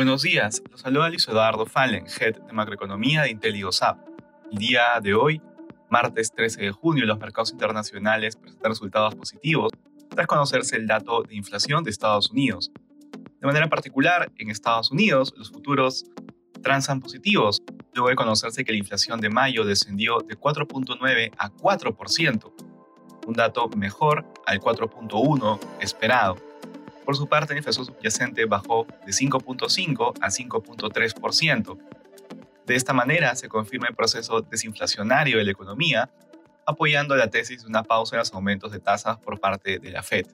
Buenos días, los saluda Luis Eduardo Fallen, Head de Macroeconomía de IntelliGoSap. El día de hoy, martes 13 de junio, los mercados internacionales presentan resultados positivos tras conocerse el dato de inflación de Estados Unidos. De manera particular, en Estados Unidos, los futuros transan positivos, luego de conocerse que la inflación de mayo descendió de 4.9 a 4%, un dato mejor al 4.1 esperado. Por su parte, la inflación subyacente bajó de 5.5 a 5.3%. De esta manera se confirma el proceso desinflacionario de la economía, apoyando la tesis de una pausa en los aumentos de tasas por parte de la Fed.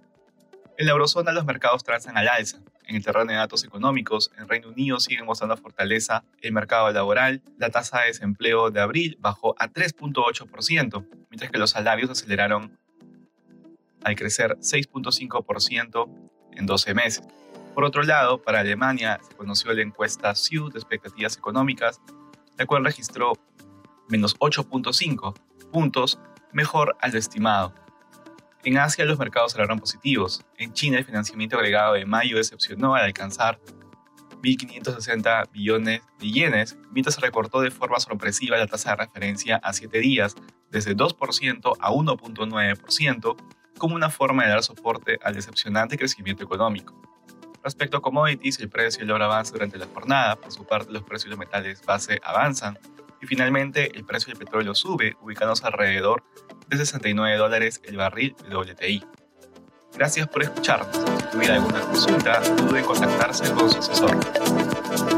En la eurozona los mercados transan al alza. En el terreno de datos económicos, en Reino Unido sigue mostrando fortaleza el mercado laboral. La tasa de desempleo de abril bajó a 3.8%, mientras que los salarios aceleraron al crecer 6.5% en 12 meses. Por otro lado, para Alemania se conoció la encuesta SIU de expectativas económicas, la cual registró menos 8.5 puntos, mejor al estimado. En Asia los mercados cerraron positivos. En China el financiamiento agregado de mayo decepcionó al alcanzar 1.560 billones de yenes, mientras se recortó de forma sorpresiva la tasa de referencia a 7 días, desde 2% a 1.9%, como una forma de dar soporte al decepcionante crecimiento económico. Respecto a commodities, el precio del oro avanza durante la jornada, por su parte los precios de los metales base avanzan y finalmente el precio del petróleo sube, ubicándose alrededor de 69 dólares el barril WTI. Gracias por escucharnos. Si tuviera alguna consulta, dude en contactarse con su asesor.